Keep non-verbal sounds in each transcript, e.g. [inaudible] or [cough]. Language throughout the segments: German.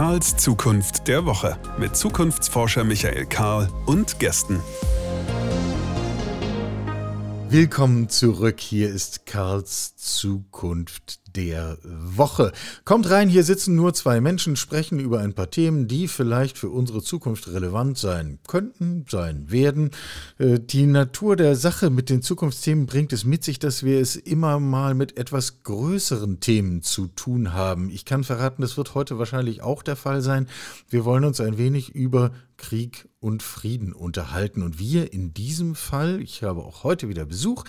Karls Zukunft der Woche mit Zukunftsforscher Michael Karl und Gästen. Willkommen zurück. Hier ist Karls Zukunft der Woche. Kommt rein, hier sitzen nur zwei Menschen, sprechen über ein paar Themen, die vielleicht für unsere Zukunft relevant sein könnten, sein werden. Äh, die Natur der Sache mit den Zukunftsthemen bringt es mit sich, dass wir es immer mal mit etwas größeren Themen zu tun haben. Ich kann verraten, das wird heute wahrscheinlich auch der Fall sein. Wir wollen uns ein wenig über Krieg und Frieden unterhalten. Und wir in diesem Fall, ich habe auch heute wieder Besuch,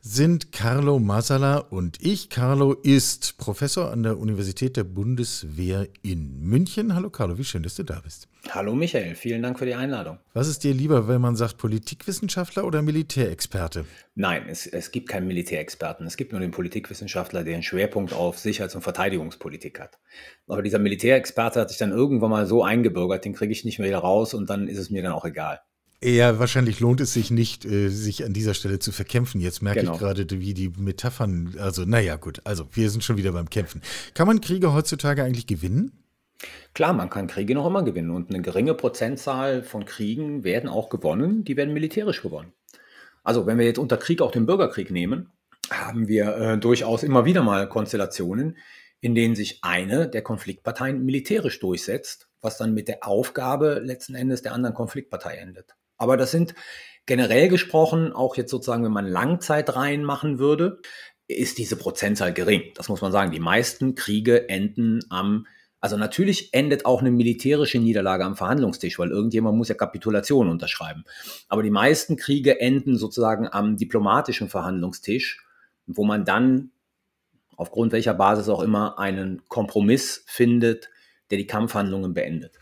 sind Carlo Masala und ich. Carlo ist Professor an der Universität der Bundeswehr in München. Hallo Carlo, wie schön, dass du da bist. Hallo Michael, vielen Dank für die Einladung. Was ist dir lieber, wenn man sagt Politikwissenschaftler oder Militärexperte? Nein, es, es gibt keinen Militärexperten. Es gibt nur den Politikwissenschaftler, der einen Schwerpunkt auf Sicherheits- und Verteidigungspolitik hat. Aber dieser Militärexperte hat sich dann irgendwann mal so eingebürgert, den kriege ich nicht mehr wieder raus und dann ist es mir dann auch egal. Ja, wahrscheinlich lohnt es sich nicht, äh, sich an dieser Stelle zu verkämpfen. Jetzt merke genau. ich gerade, wie die Metaphern, also naja gut, also wir sind schon wieder beim Kämpfen. Kann man Kriege heutzutage eigentlich gewinnen? Klar, man kann Kriege noch immer gewinnen und eine geringe Prozentzahl von Kriegen werden auch gewonnen, die werden militärisch gewonnen. Also wenn wir jetzt unter Krieg auch den Bürgerkrieg nehmen, haben wir äh, durchaus immer wieder mal Konstellationen, in denen sich eine der Konfliktparteien militärisch durchsetzt, was dann mit der Aufgabe letzten Endes der anderen Konfliktpartei endet. Aber das sind generell gesprochen, auch jetzt sozusagen, wenn man Langzeitreihen machen würde, ist diese Prozentzahl gering. Das muss man sagen. Die meisten Kriege enden am, also natürlich endet auch eine militärische Niederlage am Verhandlungstisch, weil irgendjemand muss ja Kapitulation unterschreiben. Aber die meisten Kriege enden sozusagen am diplomatischen Verhandlungstisch, wo man dann aufgrund welcher Basis auch immer einen Kompromiss findet, der die Kampfhandlungen beendet.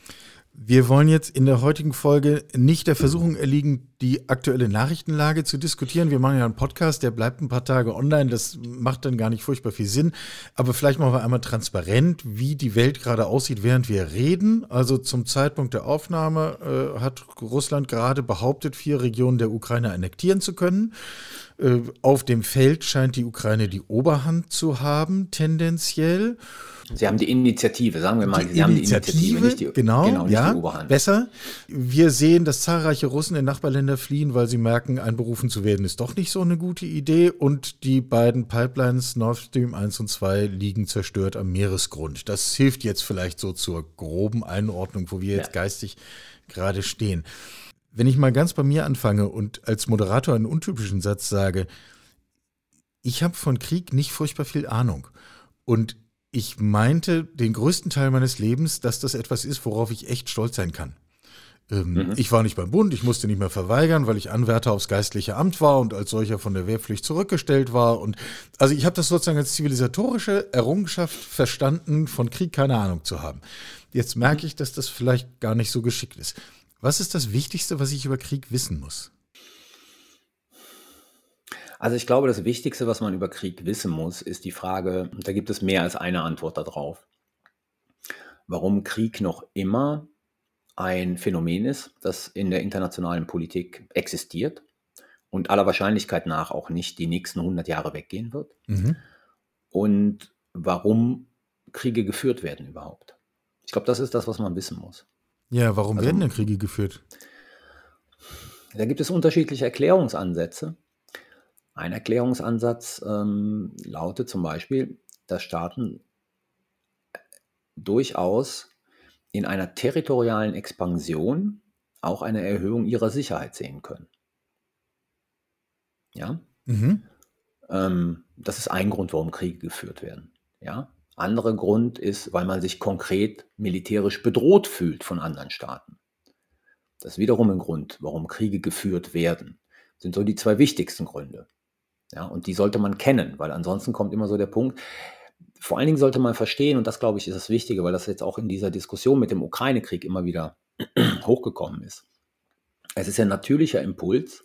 Wir wollen jetzt in der heutigen Folge nicht der Versuchung erliegen, die aktuelle Nachrichtenlage zu diskutieren. Wir machen ja einen Podcast, der bleibt ein paar Tage online. Das macht dann gar nicht furchtbar viel Sinn. Aber vielleicht machen wir einmal transparent, wie die Welt gerade aussieht, während wir reden. Also zum Zeitpunkt der Aufnahme äh, hat Russland gerade behauptet, vier Regionen der Ukraine annektieren zu können. Äh, auf dem Feld scheint die Ukraine die Oberhand zu haben, tendenziell. Sie haben die Initiative, sagen wir mal. Die Sie haben die Initiative, nicht die, genau, genau ja. Besser. Wir sehen, dass zahlreiche Russen in Nachbarländer fliehen, weil sie merken, einberufen zu werden ist doch nicht so eine gute Idee. Und die beiden Pipelines Nord Stream 1 und 2 liegen zerstört am Meeresgrund. Das hilft jetzt vielleicht so zur groben Einordnung, wo wir jetzt ja. geistig gerade stehen. Wenn ich mal ganz bei mir anfange und als Moderator einen untypischen Satz sage, ich habe von Krieg nicht furchtbar viel Ahnung. Und ich meinte den größten Teil meines Lebens, dass das etwas ist, worauf ich echt stolz sein kann. Ähm, mhm. Ich war nicht beim Bund, ich musste nicht mehr verweigern, weil ich Anwärter aufs geistliche Amt war und als solcher von der Wehrpflicht zurückgestellt war. Und also ich habe das sozusagen als zivilisatorische Errungenschaft verstanden, von Krieg keine Ahnung zu haben. Jetzt merke ich, dass das vielleicht gar nicht so geschickt ist. Was ist das Wichtigste, was ich über Krieg wissen muss? Also ich glaube, das Wichtigste, was man über Krieg wissen muss, ist die Frage, da gibt es mehr als eine Antwort darauf, warum Krieg noch immer ein Phänomen ist, das in der internationalen Politik existiert und aller Wahrscheinlichkeit nach auch nicht die nächsten 100 Jahre weggehen wird. Mhm. Und warum Kriege geführt werden überhaupt. Ich glaube, das ist das, was man wissen muss. Ja, warum also, werden denn Kriege geführt? Da gibt es unterschiedliche Erklärungsansätze. Ein Erklärungsansatz ähm, lautet zum Beispiel, dass Staaten durchaus in einer territorialen Expansion auch eine Erhöhung ihrer Sicherheit sehen können. Ja? Mhm. Ähm, das ist ein Grund, warum Kriege geführt werden. Ja? Anderer Grund ist, weil man sich konkret militärisch bedroht fühlt von anderen Staaten. Das ist wiederum ein Grund, warum Kriege geführt werden. Das sind so die zwei wichtigsten Gründe. Ja, und die sollte man kennen, weil ansonsten kommt immer so der Punkt, vor allen Dingen sollte man verstehen, und das glaube ich ist das Wichtige, weil das jetzt auch in dieser Diskussion mit dem Ukraine-Krieg immer wieder [clears throat] hochgekommen ist. Es ist ja ein natürlicher Impuls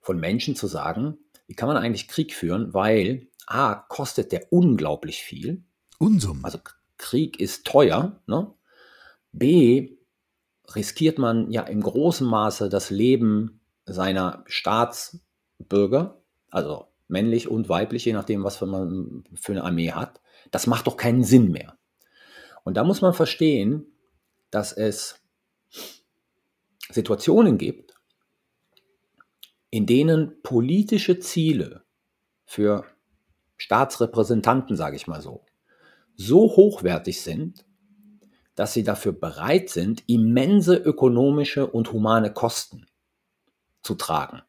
von Menschen zu sagen, wie kann man eigentlich Krieg führen, weil A, kostet der unglaublich viel. Unsummen. Also Krieg ist teuer. Ne? B, riskiert man ja im großen Maße das Leben seiner Staatsbürger, also männlich und weiblich, je nachdem, was man für eine Armee hat. Das macht doch keinen Sinn mehr. Und da muss man verstehen, dass es Situationen gibt, in denen politische Ziele für Staatsrepräsentanten, sage ich mal so, so hochwertig sind, dass sie dafür bereit sind, immense ökonomische und humane Kosten zu tragen.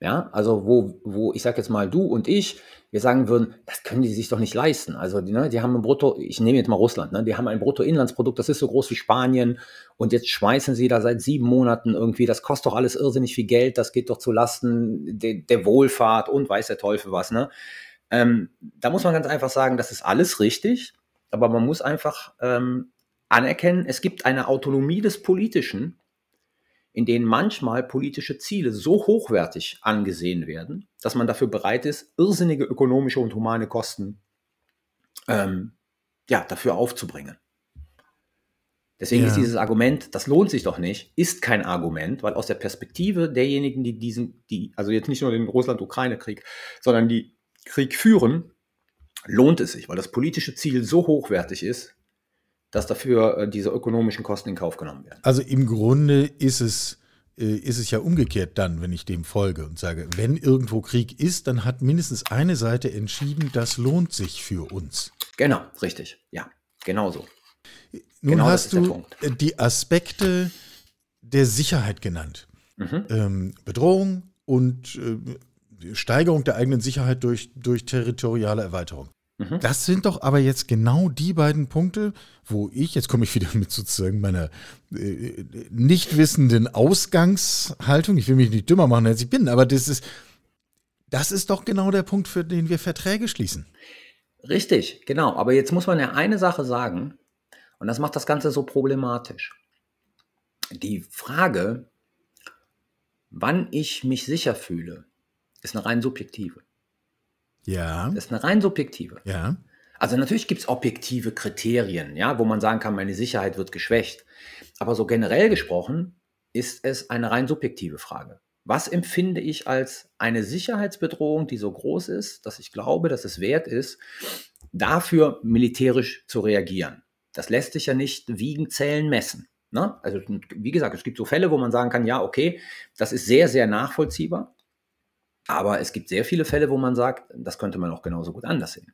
Ja, also wo, wo ich sage jetzt mal du und ich, wir sagen würden, das können die sich doch nicht leisten. Also die, ne, die haben ein Brutto, ich nehme jetzt mal Russland, ne, die haben ein Bruttoinlandsprodukt, das ist so groß wie Spanien und jetzt schmeißen sie da seit sieben Monaten irgendwie, das kostet doch alles irrsinnig viel Geld, das geht doch zu Lasten de, der Wohlfahrt und weiß der Teufel was. Ne? Ähm, da muss man ganz einfach sagen, das ist alles richtig, aber man muss einfach ähm, anerkennen, es gibt eine Autonomie des Politischen, in denen manchmal politische Ziele so hochwertig angesehen werden, dass man dafür bereit ist, irrsinnige ökonomische und humane Kosten ähm, ja, dafür aufzubringen. Deswegen ja. ist dieses Argument, das lohnt sich doch nicht, ist kein Argument, weil aus der Perspektive derjenigen, die diesen, die, also jetzt nicht nur den Russland-Ukraine-Krieg, sondern die Krieg führen, lohnt es sich, weil das politische Ziel so hochwertig ist, dass dafür äh, diese ökonomischen Kosten in Kauf genommen werden. Also im Grunde ist es, äh, ist es ja umgekehrt dann, wenn ich dem folge und sage, wenn irgendwo Krieg ist, dann hat mindestens eine Seite entschieden, das lohnt sich für uns. Genau, richtig. Ja, genau so. Nun genau hast du die Aspekte der Sicherheit genannt. Mhm. Ähm, Bedrohung und äh, Steigerung der eigenen Sicherheit durch, durch territoriale Erweiterung. Mhm. Das sind doch aber jetzt genau die beiden Punkte, wo ich, jetzt komme ich wieder [laughs] mit sozusagen meiner äh, nicht wissenden Ausgangshaltung, ich will mich nicht dümmer machen, als ich bin, aber das ist, das ist doch genau der Punkt, für den wir Verträge schließen. Richtig, genau. Aber jetzt muss man ja eine Sache sagen, und das macht das Ganze so problematisch. Die Frage, wann ich mich sicher fühle, ist eine rein subjektive. Ja. Das ist eine rein subjektive. Ja. Also natürlich gibt es objektive Kriterien, ja, wo man sagen kann, meine Sicherheit wird geschwächt. Aber so generell gesprochen ist es eine rein subjektive Frage. Was empfinde ich als eine Sicherheitsbedrohung, die so groß ist, dass ich glaube, dass es wert ist, dafür militärisch zu reagieren? Das lässt sich ja nicht wiegen, zählen, messen. Ne? Also wie gesagt, es gibt so Fälle, wo man sagen kann, ja, okay, das ist sehr, sehr nachvollziehbar. Aber es gibt sehr viele Fälle, wo man sagt, das könnte man auch genauso gut anders sehen.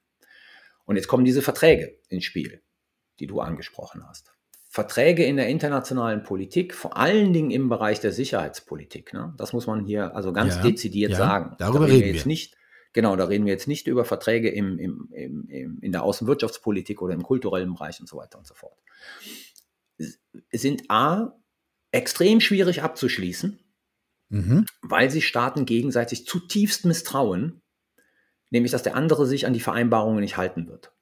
Und jetzt kommen diese Verträge ins Spiel, die du angesprochen hast. Verträge in der internationalen Politik, vor allen Dingen im Bereich der Sicherheitspolitik. Ne? Das muss man hier also ganz ja, dezidiert ja, sagen. Darüber da reden wir jetzt nicht. Genau, da reden wir jetzt nicht über Verträge im, im, im, im, in der Außenwirtschaftspolitik oder im kulturellen Bereich und so weiter und so fort. Sind A, extrem schwierig abzuschließen, mhm. weil sich Staaten gegenseitig zutiefst misstrauen, nämlich dass der andere sich an die Vereinbarungen nicht halten wird.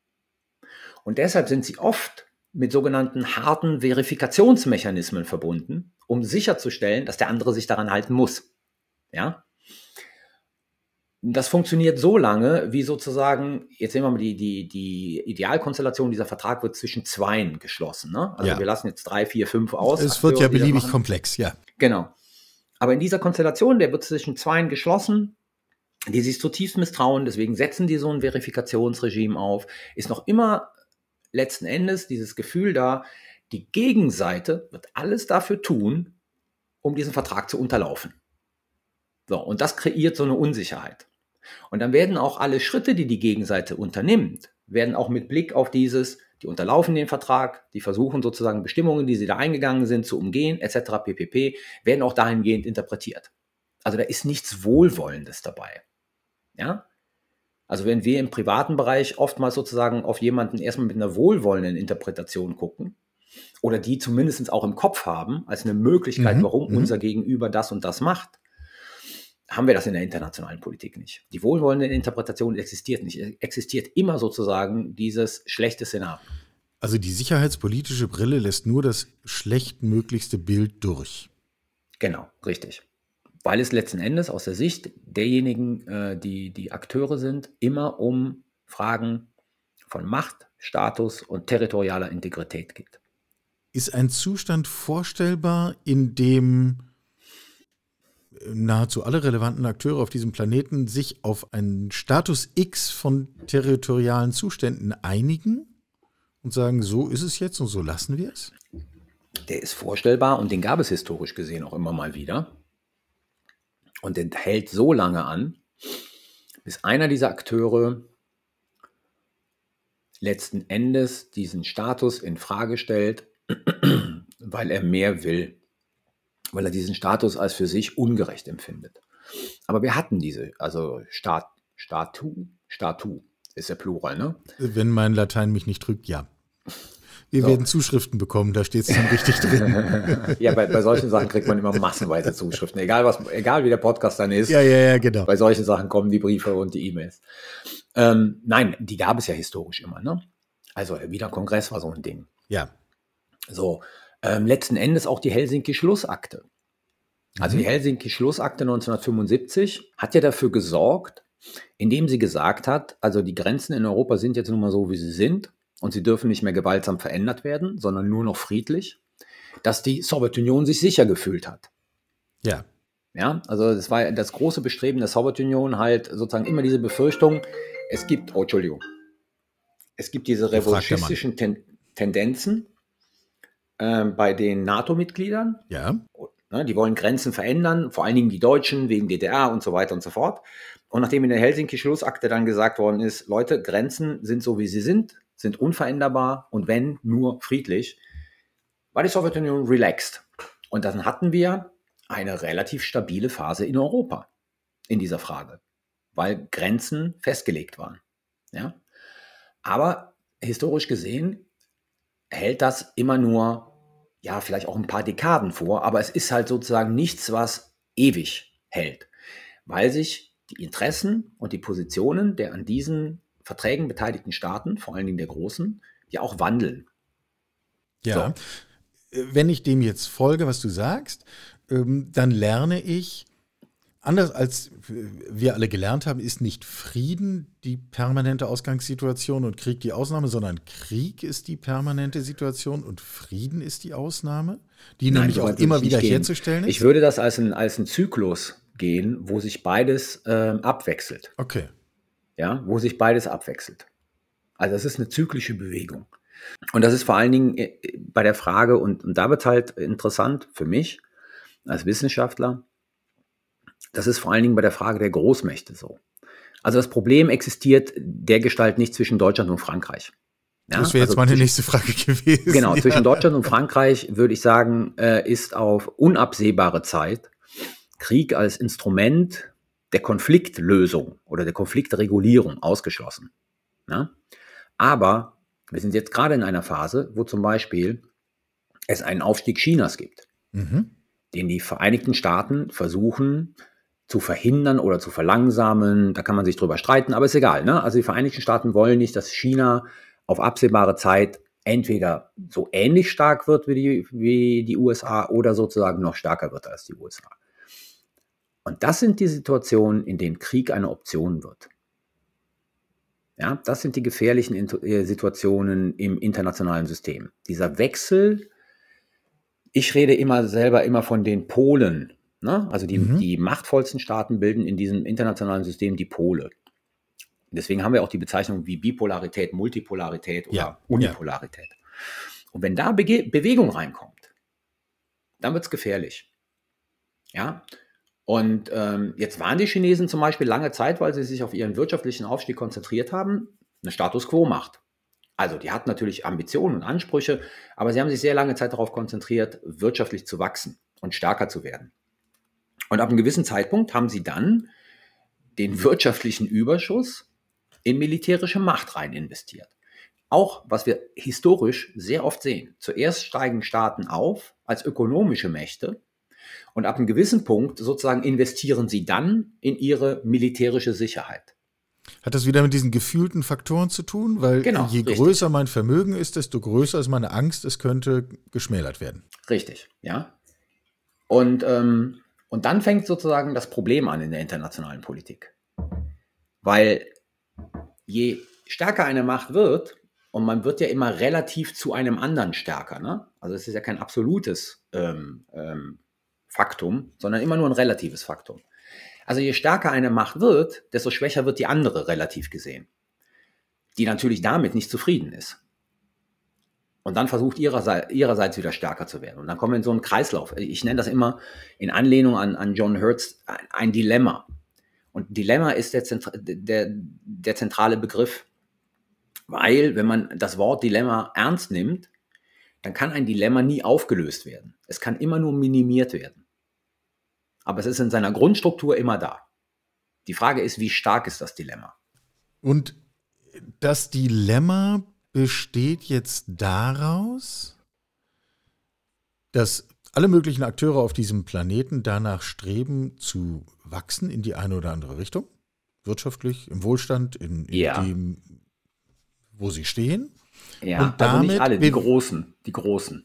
Und deshalb sind sie oft mit sogenannten harten Verifikationsmechanismen verbunden, um sicherzustellen, dass der andere sich daran halten muss. Ja? Das funktioniert so lange, wie sozusagen, jetzt nehmen wir mal die, die, die Idealkonstellation, dieser Vertrag wird zwischen Zweien geschlossen. Ne? Also ja. wir lassen jetzt drei, vier, fünf aus. Es wird ja beliebig komplex, ja. Genau. Aber in dieser Konstellation, der wird zwischen Zweien geschlossen, die sich zutiefst misstrauen, deswegen setzen die so ein Verifikationsregime auf, ist noch immer letzten Endes dieses Gefühl da, die Gegenseite wird alles dafür tun, um diesen Vertrag zu unterlaufen. So, und das kreiert so eine Unsicherheit. Und dann werden auch alle Schritte, die die Gegenseite unternimmt, werden auch mit Blick auf dieses, die unterlaufen den Vertrag, die versuchen sozusagen Bestimmungen, die sie da eingegangen sind, zu umgehen, etc. ppp, werden auch dahingehend interpretiert. Also da ist nichts Wohlwollendes dabei. Ja? Also wenn wir im privaten Bereich oftmals sozusagen auf jemanden erstmal mit einer wohlwollenden Interpretation gucken, oder die zumindest auch im Kopf haben, als eine Möglichkeit, mhm, warum mhm. unser Gegenüber das und das macht, haben wir das in der internationalen Politik nicht. Die wohlwollende Interpretation existiert nicht. Existiert immer sozusagen dieses schlechte Szenario. Also die sicherheitspolitische Brille lässt nur das schlechtmöglichste Bild durch. Genau, richtig. Weil es letzten Endes aus der Sicht derjenigen, äh, die die Akteure sind, immer um Fragen von Macht, Status und territorialer Integrität geht. Ist ein Zustand vorstellbar, in dem nahezu alle relevanten Akteure auf diesem Planeten sich auf einen Status X von territorialen Zuständen einigen und sagen, so ist es jetzt und so lassen wir es? der ist vorstellbar und den gab es historisch gesehen auch immer mal wieder. Und den hält so lange an, bis einer dieser Akteure letzten Endes diesen Status in Frage stellt, [clears throat] weil er mehr will, weil er diesen Status als für sich ungerecht empfindet. Aber wir hatten diese, also Stat, Statu, Statu ist der Plural, ne? Wenn mein Latein mich nicht trügt, ja. Wir so. werden Zuschriften bekommen, da steht es dann richtig drin. [laughs] ja, bei, bei solchen Sachen kriegt man immer massenweise Zuschriften, egal was, egal wie der Podcast dann ist. Ja, ja, ja, genau. Bei solchen Sachen kommen die Briefe und die E-Mails. Ähm, nein, die gab es ja historisch immer, ne? Also wieder Kongress war so ein Ding. Ja. So, ähm, letzten Endes auch die Helsinki-Schlussakte. Also mhm. die Helsinki-Schlussakte 1975 hat ja dafür gesorgt, indem sie gesagt hat, also die Grenzen in Europa sind jetzt nun mal so, wie sie sind und sie dürfen nicht mehr gewaltsam verändert werden, sondern nur noch friedlich, dass die Sowjetunion sich sicher gefühlt hat. Ja. Ja, also das war das große Bestreben der Sowjetunion halt sozusagen immer diese Befürchtung, es gibt, oh Entschuldigung, es gibt diese revanchistischen Ten Tendenzen äh, bei den NATO-Mitgliedern. Ja. Ne, die wollen Grenzen verändern, vor allen Dingen die Deutschen wegen DDR und so weiter und so fort. Und nachdem in der Helsinki-Schlussakte dann gesagt worden ist, Leute, Grenzen sind so, wie sie sind, sind unveränderbar und wenn nur friedlich, war die Sowjetunion relaxed. Und dann hatten wir eine relativ stabile Phase in Europa in dieser Frage, weil Grenzen festgelegt waren. Ja? Aber historisch gesehen hält das immer nur, ja, vielleicht auch ein paar Dekaden vor, aber es ist halt sozusagen nichts, was ewig hält, weil sich die Interessen und die Positionen der an diesen Verträgen beteiligten Staaten, vor allen Dingen der großen, ja auch wandeln. Ja. So. Äh, wenn ich dem jetzt folge, was du sagst, ähm, dann lerne ich, anders als wir alle gelernt haben, ist nicht Frieden die permanente Ausgangssituation und Krieg die Ausnahme, sondern Krieg ist die permanente Situation und Frieden ist die Ausnahme, die Nein, nämlich auch immer wieder gehen. herzustellen ist. Ich würde das als ein, als ein Zyklus gehen, wo sich beides äh, abwechselt. Okay ja, wo sich beides abwechselt. Also das ist eine zyklische Bewegung. Und das ist vor allen Dingen äh, bei der Frage, und, und da wird halt interessant für mich als Wissenschaftler, das ist vor allen Dingen bei der Frage der Großmächte so. Also das Problem existiert der Gestalt nicht zwischen Deutschland und Frankreich. Ja, das wäre jetzt also meine zwischen, nächste Frage gewesen. Genau, ja. zwischen Deutschland und Frankreich würde ich sagen, äh, ist auf unabsehbare Zeit Krieg als Instrument der Konfliktlösung oder der Konfliktregulierung ausgeschlossen. Ja? Aber wir sind jetzt gerade in einer Phase, wo zum Beispiel es einen Aufstieg Chinas gibt, mhm. den die Vereinigten Staaten versuchen zu verhindern oder zu verlangsamen. Da kann man sich drüber streiten, aber ist egal. Ne? Also die Vereinigten Staaten wollen nicht, dass China auf absehbare Zeit entweder so ähnlich stark wird wie die, wie die USA oder sozusagen noch stärker wird als die USA. Und das sind die Situationen, in denen Krieg eine Option wird. Ja, das sind die gefährlichen äh, Situationen im internationalen System. Dieser Wechsel, ich rede immer selber immer von den Polen. Ne? Also die, mhm. die machtvollsten Staaten bilden in diesem internationalen System die Pole. Deswegen haben wir auch die Bezeichnung wie Bipolarität, Multipolarität oder ja. Unipolarität. Ja. Und wenn da Bege Bewegung reinkommt, dann wird es gefährlich. Ja, und ähm, jetzt waren die Chinesen zum Beispiel lange Zeit, weil sie sich auf ihren wirtschaftlichen Aufstieg konzentriert haben, eine Status quo-Macht. Also die hatten natürlich Ambitionen und Ansprüche, aber sie haben sich sehr lange Zeit darauf konzentriert, wirtschaftlich zu wachsen und stärker zu werden. Und ab einem gewissen Zeitpunkt haben sie dann den wirtschaftlichen Überschuss in militärische Macht rein investiert. Auch was wir historisch sehr oft sehen. Zuerst steigen Staaten auf als ökonomische Mächte und ab einem gewissen Punkt sozusagen investieren sie dann in ihre militärische Sicherheit. Hat das wieder mit diesen gefühlten Faktoren zu tun? Weil genau, je richtig. größer mein Vermögen ist, desto größer ist meine Angst, es könnte geschmälert werden. Richtig, ja. Und, ähm, und dann fängt sozusagen das Problem an in der internationalen Politik. Weil je stärker eine Macht wird, und man wird ja immer relativ zu einem anderen stärker, ne? Also es ist ja kein absolutes ähm, ähm, Faktum, sondern immer nur ein relatives Faktum. Also je stärker eine Macht wird, desto schwächer wird die andere relativ gesehen, die natürlich damit nicht zufrieden ist. Und dann versucht ihrerseits, ihrerseits wieder stärker zu werden. Und dann kommen wir in so einen Kreislauf. Ich nenne das immer in Anlehnung an, an John Hertz ein, Dilemma. Und Dilemma ist der, der, der zentrale Begriff. Weil, wenn man das Wort Dilemma ernst nimmt, dann kann ein Dilemma nie aufgelöst werden. Es kann immer nur minimiert werden. Aber es ist in seiner Grundstruktur immer da. Die Frage ist, wie stark ist das Dilemma? Und das Dilemma besteht jetzt daraus, dass alle möglichen Akteure auf diesem Planeten danach streben zu wachsen in die eine oder andere Richtung. Wirtschaftlich, im Wohlstand, in, in ja. dem, wo sie stehen. Ja, und damit, also nicht alle, die Großen, die Großen.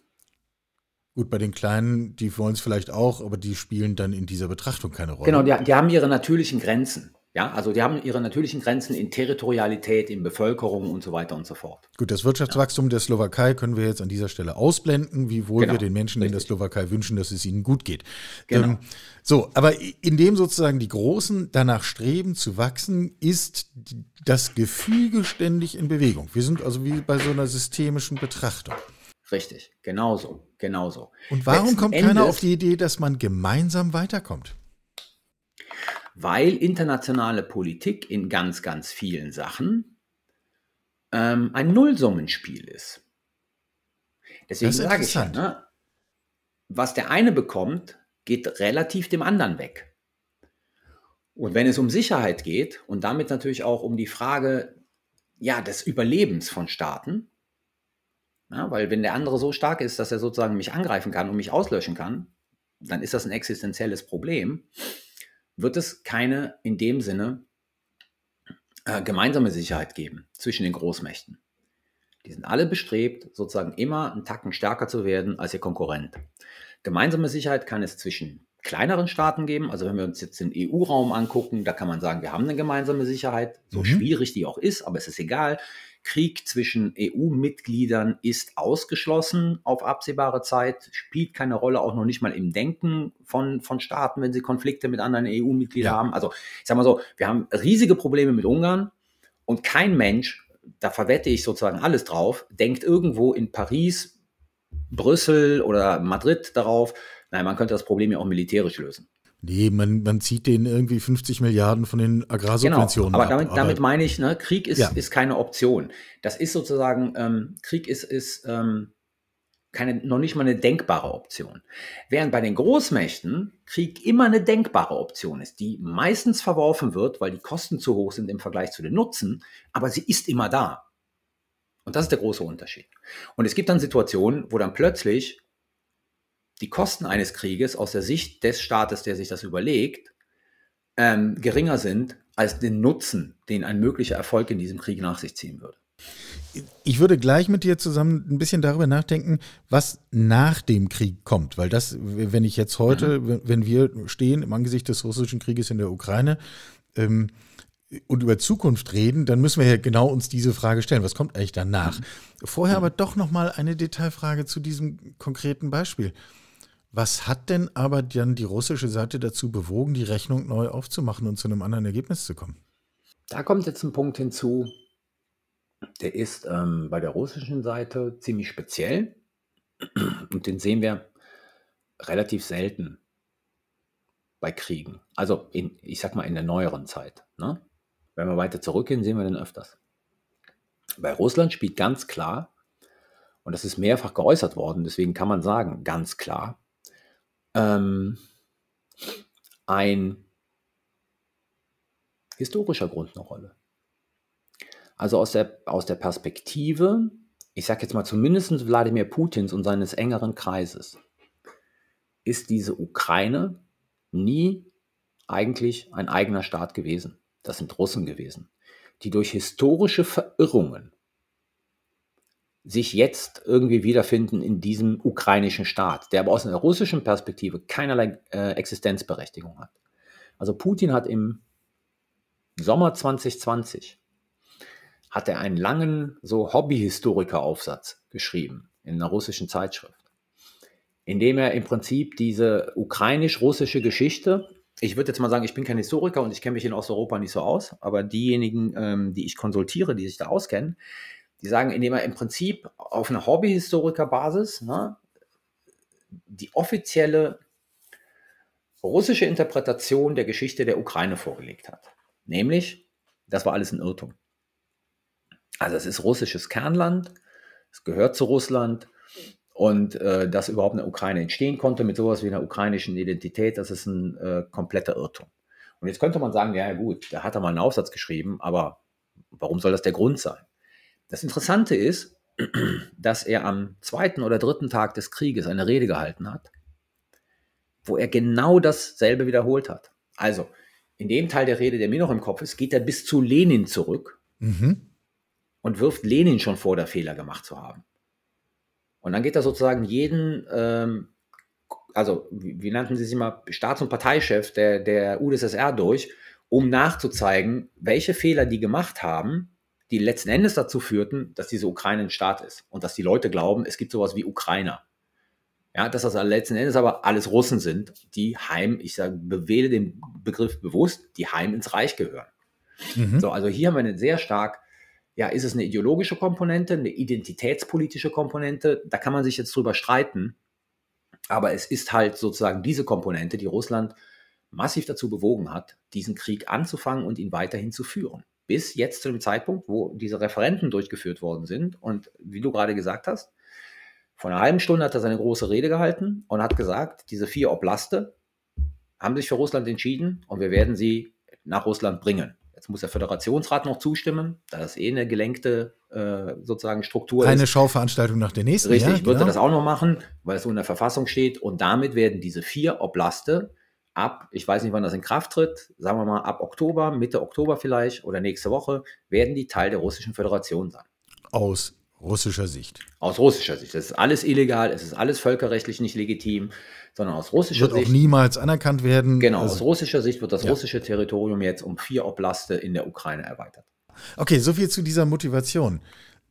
Gut, bei den Kleinen, die wollen es vielleicht auch, aber die spielen dann in dieser Betrachtung keine Rolle. Genau, die, die haben ihre natürlichen Grenzen. Ja, also die haben ihre natürlichen Grenzen in Territorialität, in Bevölkerung und so weiter und so fort. Gut, das Wirtschaftswachstum ja. der Slowakei können wir jetzt an dieser Stelle ausblenden, wiewohl genau. wir den Menschen Richtig. in der Slowakei wünschen, dass es ihnen gut geht. Genau. Ähm, so, aber indem sozusagen die Großen danach streben zu wachsen, ist das Gefüge ständig in Bewegung. Wir sind also wie bei so einer systemischen Betrachtung. Richtig, genauso, genauso. Und warum Letzten kommt keiner Endes, auf die Idee, dass man gemeinsam weiterkommt? Weil internationale Politik in ganz, ganz vielen Sachen ähm, ein Nullsummenspiel ist. Deswegen sage ich ne, was der eine bekommt, geht relativ dem anderen weg. Und wenn es um Sicherheit geht und damit natürlich auch um die Frage ja, des Überlebens von Staaten, ja, weil wenn der andere so stark ist, dass er sozusagen mich angreifen kann und mich auslöschen kann, dann ist das ein existenzielles Problem wird es keine in dem Sinne äh, gemeinsame Sicherheit geben zwischen den Großmächten. Die sind alle bestrebt, sozusagen immer einen Tacken stärker zu werden als ihr Konkurrent. Gemeinsame Sicherheit kann es zwischen kleineren Staaten geben. Also wenn wir uns jetzt den EU-Raum angucken, da kann man sagen, wir haben eine gemeinsame Sicherheit, so mhm. schwierig die auch ist, aber es ist egal. Krieg zwischen EU-Mitgliedern ist ausgeschlossen auf absehbare Zeit, spielt keine Rolle, auch noch nicht mal im Denken von, von Staaten, wenn sie Konflikte mit anderen EU-Mitgliedern ja. haben. Also ich sage mal so, wir haben riesige Probleme mit Ungarn und kein Mensch, da verwette ich sozusagen alles drauf, denkt irgendwo in Paris, Brüssel oder Madrid darauf, nein, man könnte das Problem ja auch militärisch lösen. Nee, man, man zieht denen irgendwie 50 Milliarden von den Agrarsubventionen genau, aber damit, ab. Aber damit meine ich, ne, Krieg ist, ja. ist keine Option. Das ist sozusagen, ähm, Krieg ist, ist ähm, keine, noch nicht mal eine denkbare Option. Während bei den Großmächten Krieg immer eine denkbare Option ist, die meistens verworfen wird, weil die Kosten zu hoch sind im Vergleich zu den Nutzen, aber sie ist immer da. Und das ist der große Unterschied. Und es gibt dann Situationen, wo dann plötzlich die Kosten eines Krieges aus der Sicht des Staates, der sich das überlegt, ähm, geringer sind als den Nutzen, den ein möglicher Erfolg in diesem Krieg nach sich ziehen würde. Ich würde gleich mit dir zusammen ein bisschen darüber nachdenken, was nach dem Krieg kommt, weil das, wenn ich jetzt heute, mhm. wenn wir stehen im Angesicht des russischen Krieges in der Ukraine ähm, und über Zukunft reden, dann müssen wir ja genau uns diese Frage stellen, was kommt eigentlich danach? Mhm. Vorher aber doch noch mal eine Detailfrage zu diesem konkreten Beispiel. Was hat denn aber dann die russische Seite dazu bewogen, die Rechnung neu aufzumachen und zu einem anderen Ergebnis zu kommen? Da kommt jetzt ein Punkt hinzu, der ist ähm, bei der russischen Seite ziemlich speziell [clears throat] und den sehen wir relativ selten bei Kriegen. Also in, ich sag mal in der neueren Zeit. Ne? Wenn wir weiter zurückgehen, sehen wir den öfters. Bei Russland spielt ganz klar, und das ist mehrfach geäußert worden, deswegen kann man sagen, ganz klar, ähm, ein historischer Grund eine Rolle. Also aus der, aus der Perspektive, ich sage jetzt mal zumindest Wladimir Putins und seines engeren Kreises, ist diese Ukraine nie eigentlich ein eigener Staat gewesen. Das sind Russen gewesen, die durch historische Verirrungen sich jetzt irgendwie wiederfinden in diesem ukrainischen Staat, der aber aus einer russischen Perspektive keinerlei äh, Existenzberechtigung hat. Also Putin hat im Sommer 2020 hat er einen langen so Hobbyhistoriker-Aufsatz geschrieben in einer russischen Zeitschrift, in dem er im Prinzip diese ukrainisch-russische Geschichte, ich würde jetzt mal sagen, ich bin kein Historiker und ich kenne mich in Osteuropa nicht so aus, aber diejenigen, ähm, die ich konsultiere, die sich da auskennen, Die sagen, indem er im Prinzip auf einer Hobbyhistorikerbasis ne, die offizielle russische Interpretation der Geschichte der Ukraine vorgelegt hat. Nämlich, das war alles ein Irrtum. Also es ist russisches Kernland, es gehört zu Russland und äh, dass überhaupt eine Ukraine entstehen konnte mit sowas wie einer ukrainischen Identität, das ist ein äh, kompletter Irrtum. Und jetzt könnte man sagen, ja gut, da hat er mal einen Aufsatz geschrieben, aber warum soll das der Grund sein? Das Interessante ist, [clears throat] dass er am zweiten oder dritten Tag des Krieges eine Rede gehalten hat, wo er genau dasselbe wiederholt hat. Also, in dem Teil der Rede, der mir noch im Kopf ist, geht er bis zu Lenin zurück mhm. und wirft Lenin schon vor, der Fehler gemacht zu haben. Und dann geht er sozusagen jeden, ähm, also wie, wie, nannten sie sich mal, Staats- und Parteichef der, der UdSSR durch, um nachzuzeigen, welche Fehler die gemacht haben, die letzten Endes dazu führten, dass diese Ukraine ein Staat ist und dass die Leute glauben, es gibt sowas wie Ukrainer. Ja, dass das letzten Endes aber alles Russen sind, die heim, ich sage, bewähle den Begriff bewusst, die heim ins Reich gehören. Mhm. So, also hier haben wir eine sehr stark, ja, ist es eine ideologische Komponente, eine identitätspolitische Komponente? Da kann man sich jetzt drüber streiten. Aber es ist halt sozusagen diese Komponente, die Russland massiv dazu bewogen hat, diesen Krieg anzufangen und ihn weiterhin zu führen. Bis jetzt zu dem Zeitpunkt, wo diese Referenten durchgeführt worden sind. Und wie du gerade gesagt hast, vor einer halben Stunde hat er seine große Rede gehalten und hat gesagt, diese vier Oblaste haben sich für Russland entschieden und wir werden sie nach Russland bringen. Jetzt muss der Föderationsrat noch zustimmen, da das eh eine gelenkte äh, sozusagen Struktur Eine ist. Eine Schauveranstaltung nach der nächsten. Richtig, ja, wird genau. er das auch noch machen, weil es so in der Verfassung steht. Und damit werden diese vier Oblaste ab, ich weiß nicht, wann das in Kraft tritt, sagen wir mal ab Oktober, Mitte Oktober vielleicht oder nächste Woche, werden die Teil der Russischen Föderation sein. Aus russischer Sicht. Aus russischer Sicht. Das ist alles illegal, es ist alles völkerrechtlich nicht legitim, sondern aus russischer wird Sicht. Wird auch niemals anerkannt werden. Genau, also, aus russischer Sicht wird das ja. russische Territorium jetzt um vier Oblaste in der Ukraine erweitert. Okay, soviel zu dieser Motivation.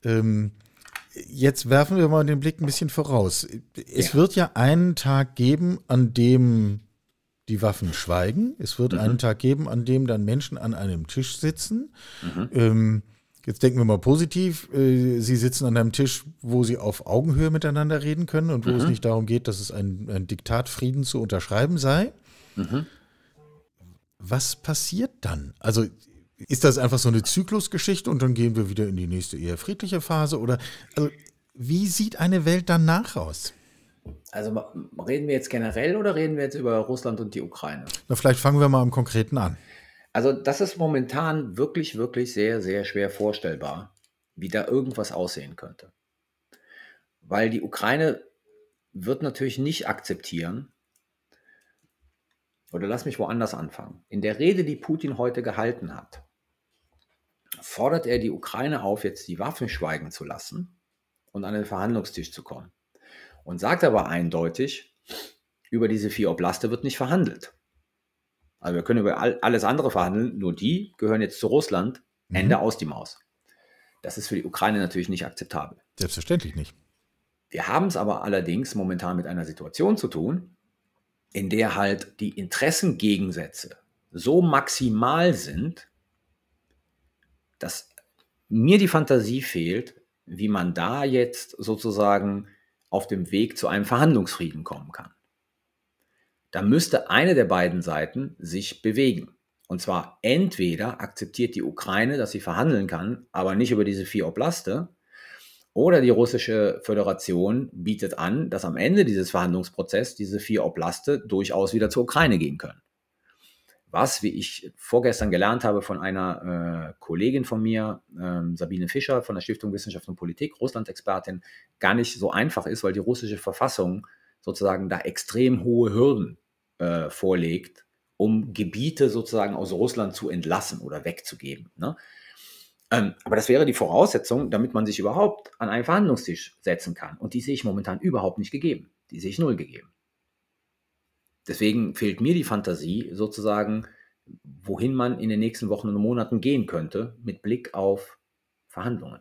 Ähm, jetzt werfen wir mal den Blick ein bisschen voraus. Es ja. wird ja einen Tag geben, an dem die Waffen schweigen. Es wird mhm. einen Tag geben, an dem dann Menschen an einem Tisch sitzen. Mhm. Ähm, Jetzt denken wir mal positiv. Äh, sie sitzen an einem Tisch, wo sie auf Augenhöhe miteinander reden können und wo mhm. es nicht darum geht, dass es ein, ein Diktat Frieden zu unterschreiben sei. Mhm. Was passiert dann? Also ist das einfach so eine Zyklusgeschichte und dann gehen wir wieder in die nächste eher friedliche Phase? Oder also, wie sieht eine Welt danach aus? Also reden wir jetzt generell oder reden wir jetzt über Russland und die Ukraine? Na, vielleicht fangen wir mal am Konkreten an. Also das ist momentan wirklich, wirklich sehr, sehr schwer vorstellbar, wie da irgendwas aussehen könnte. Weil die Ukraine wird natürlich nicht akzeptieren, oder lass mich woanders anfangen. In der Rede, die Putin heute gehalten hat, fordert er die Ukraine auf, jetzt die Waffen schweigen zu lassen und an den Verhandlungstisch zu kommen. Und sagt aber eindeutig, über diese vier Oblaste wird nicht verhandelt. Also wir können über all, alles andere verhandeln, nur die gehören jetzt zu Russland. Mhm. Ende aus die Maus. Das ist für die Ukraine natürlich nicht akzeptabel. Selbstverständlich nicht. Wir haben es aber allerdings momentan mit einer Situation zu tun, in der halt die Interessengegensätze so maximal sind, dass mir die Fantasie fehlt, wie man da jetzt sozusagen auf dem Weg zu einem Verhandlungsfrieden kommen kann da müsste eine der beiden Seiten sich bewegen. Und zwar entweder akzeptiert die Ukraine, dass sie verhandeln kann, aber nicht über diese vier Oblaste, oder die russische Föderation bietet an, dass am Ende dieses Verhandlungsprozesses diese vier Oblaste durchaus wieder zur Ukraine gehen können. Was, wie ich vorgestern gelernt habe von einer äh, Kollegin von mir, ähm, Sabine Fischer von der Stiftung Wissenschaft und Politik, Russland-Expertin, gar nicht so einfach ist, weil die russische Verfassung sozusagen da extrem hohe Hürden äh, vorlegt, um Gebiete sozusagen aus Russland zu entlassen oder wegzugeben. Ne? Ähm, aber das wäre die Voraussetzung, damit man sich überhaupt an einen Verhandlungstisch setzen kann. Und die sehe ich momentan überhaupt nicht gegeben. Die sehe ich null gegeben. Deswegen fehlt mir die Fantasie, sozusagen, wohin man in den nächsten Wochen und Monaten gehen könnte, mit Blick auf Verhandlungen.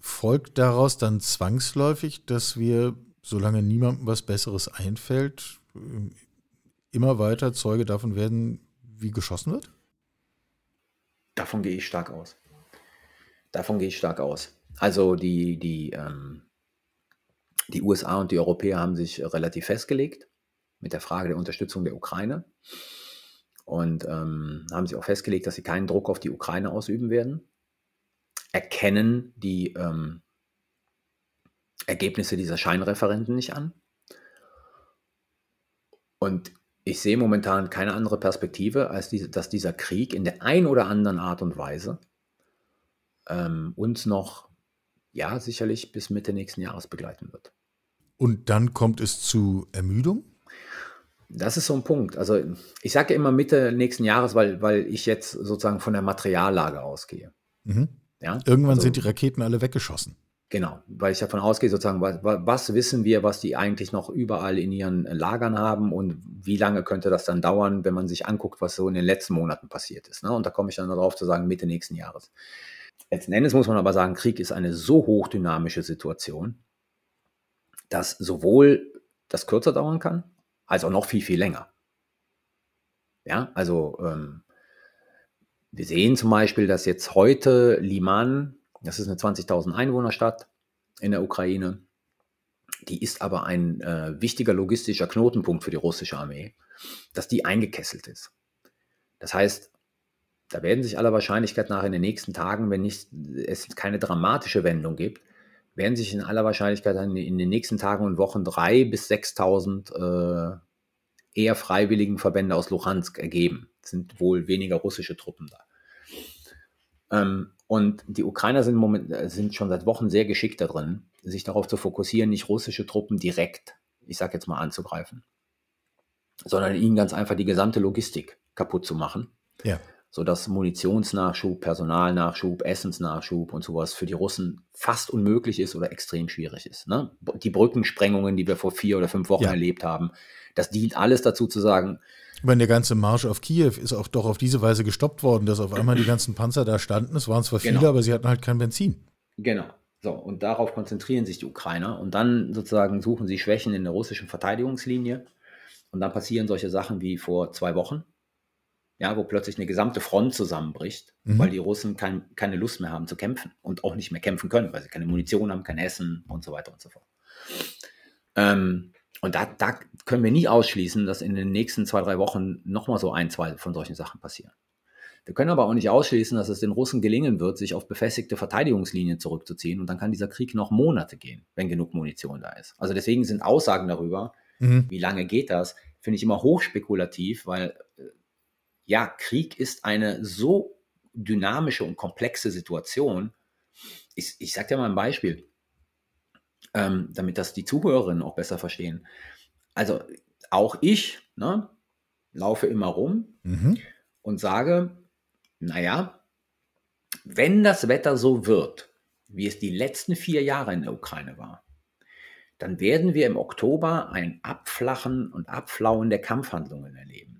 Folgt daraus dann zwangsläufig, dass wir, solange niemandem was Besseres einfällt, immer weiter Zeuge davon werden, wie geschossen wird? Davon gehe ich stark aus. Davon gehe ich stark aus. Also die, die, ähm, die USA und die Europäer haben sich relativ festgelegt mit der Frage der Unterstützung der Ukraine und ähm, haben sich auch festgelegt, dass sie keinen Druck auf die Ukraine ausüben werden, erkennen die ähm, Ergebnisse dieser Scheinreferenten nicht an. Und ich sehe momentan keine andere Perspektive, als diese, dass dieser Krieg in der einen oder anderen Art und Weise ähm, uns noch, ja, sicherlich bis Mitte nächsten Jahres begleiten wird. Und dann kommt es zu Ermüdung? Das ist so ein Punkt. Also ich sage immer Mitte nächsten Jahres, weil, weil ich jetzt sozusagen von der Materiallage ausgehe. Mhm. Ja? Irgendwann also, sind die Raketen alle weggeschossen. Genau, weil ich davon ausgehe, sozusagen, was, was, wissen wir, was die eigentlich noch überall in ihren Lagern haben und wie lange könnte das dann dauern, wenn man sich anguckt, was so in den letzten Monaten passiert ist. Ne? Und da komme ich dann darauf zu sagen, Mitte nächsten Jahres. Letzten Endes muss man aber sagen, Krieg ist eine so hochdynamische Situation, dass sowohl das kürzer dauern kann, als auch noch viel, viel länger. Ja, also ähm, wir sehen zum Beispiel, dass jetzt heute Liman, das ist eine 20.000 Einwohnerstadt in der Ukraine, die ist aber ein äh, wichtiger logistischer Knotenpunkt für die russische Armee, dass die eingekesselt ist. Das heißt, da werden sich aller Wahrscheinlichkeit nach in den nächsten Tagen, wenn nicht, es keine dramatische Wendung gibt, werden sich in aller Wahrscheinlichkeit in den nächsten Tagen und Wochen drei bis 6.000 äh, eher freiwilligen Verbände aus Luhansk ergeben. Es sind wohl weniger russische Truppen da. Ähm, und die Ukrainer sind, moment, äh, sind schon seit Wochen sehr geschickt darin, sich darauf zu fokussieren, nicht russische Truppen direkt, ich sage jetzt mal, anzugreifen, sondern ihnen ganz einfach die gesamte Logistik kaputt zu machen. Ja sodass Munitionsnachschub, Personalnachschub, Essensnachschub und sowas für die Russen fast unmöglich ist oder extrem schwierig ist. Ne? Die Brückensprengungen, die wir vor vier oder fünf Wochen ja. erlebt haben, das dient alles dazu zu sagen. Ich meine, der ganze Marsch auf Kiew ist auch doch auf diese Weise gestoppt worden, dass auf einmal die ganzen Panzer da standen. Es waren zwar viele, genau. aber sie hatten halt kein Benzin. Genau. So, und darauf konzentrieren sich die Ukrainer und dann sozusagen suchen sie Schwächen in der russischen Verteidigungslinie. Und dann passieren solche Sachen wie vor zwei Wochen, ja, wo plötzlich eine gesamte Front zusammenbricht, mhm. weil die Russen kein, keine Lust mehr haben zu kämpfen und auch nicht mehr kämpfen können, weil sie keine Munition haben, kein Essen und so weiter und so fort. Ähm, und da, da können wir nie ausschließen, dass in den nächsten zwei, drei Wochen nochmal so ein, zwei von solchen Sachen passieren. Wir können aber auch nicht ausschließen, dass es den Russen gelingen wird, sich auf befestigte Verteidigungslinien zurückzuziehen und dann kann dieser Krieg noch Monate gehen, wenn genug Munition da ist. Also deswegen sind Aussagen darüber, mhm. wie lange geht das, finde ich immer hochspekulativ, weil äh, ja, Krieg ist eine so dynamische und komplexe Situation. Ich, ich sage dir mal ein Beispiel, ähm, damit das die Zuhörerinnen auch besser verstehen. Also auch ich ne, laufe immer rum mhm. und sage, naja, wenn das Wetter so wird, wie es die letzten vier Jahre in der Ukraine war, dann werden wir im Oktober ein Abflachen und Abflauen der Kampfhandlungen erleben.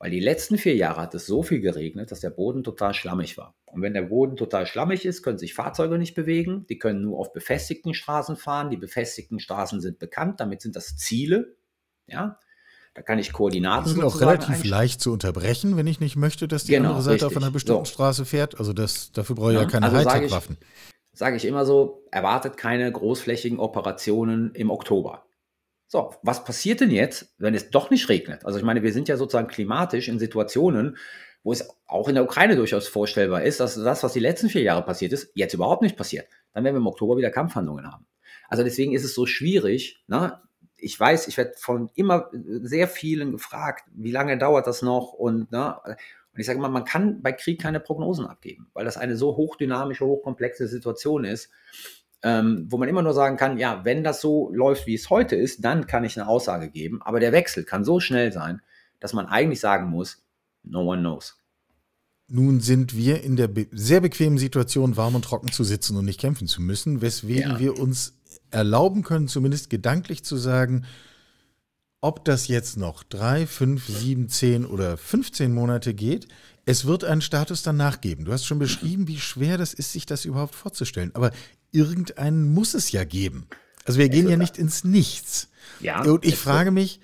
Weil die letzten vier Jahre hat es so viel geregnet, dass der Boden total schlammig war. Und wenn der Boden total schlammig ist, können sich Fahrzeuge nicht bewegen. Die können nur auf befestigten Straßen fahren. Die befestigten Straßen sind bekannt. Damit sind das Ziele. Ja, da kann ich Koordinaten. Die sind auch relativ leicht zu unterbrechen, wenn ich nicht möchte, dass die genau, andere Seite richtig. auf einer bestimmten so. Straße fährt. Also das, dafür brauche ich ja, ja keine also Hightech-Waffen. Sage ich immer so, erwartet keine großflächigen Operationen im Oktober. So, was passiert denn jetzt, wenn es doch nicht regnet? Also ich meine, wir sind ja sozusagen klimatisch in Situationen, wo es auch in der Ukraine durchaus vorstellbar ist, dass das, was die letzten vier Jahre passiert ist, jetzt überhaupt nicht passiert. Dann werden wir im Oktober wieder Kampfhandlungen haben. Also deswegen ist es so schwierig. Ne? Ich weiß, ich werde von immer sehr vielen gefragt, wie lange dauert das noch? Und, ne? und ich sage immer, man kann bei Krieg keine Prognosen abgeben, weil das eine so hochdynamische, hochkomplexe Situation ist ähm, wo man immer nur sagen kann, ja, wenn das so läuft, wie es heute ist, dann kann ich eine Aussage geben. Aber der Wechsel kann so schnell sein, dass man eigentlich sagen muss, no one knows. Nun sind wir in der be sehr bequemen Situation, warm und trocken zu sitzen und nicht kämpfen zu müssen, weswegen ja. wir uns erlauben können, zumindest gedanklich zu sagen, ob das jetzt noch drei, fünf, sieben, zehn oder 15 Monate geht, es wird einen Status danach geben. Du hast schon beschrieben, wie schwer das ist, sich das überhaupt vorzustellen. Aber irgendeinen muss es ja geben. Also wir gehen ja nicht ins Nichts. Ja, und ich frage mich,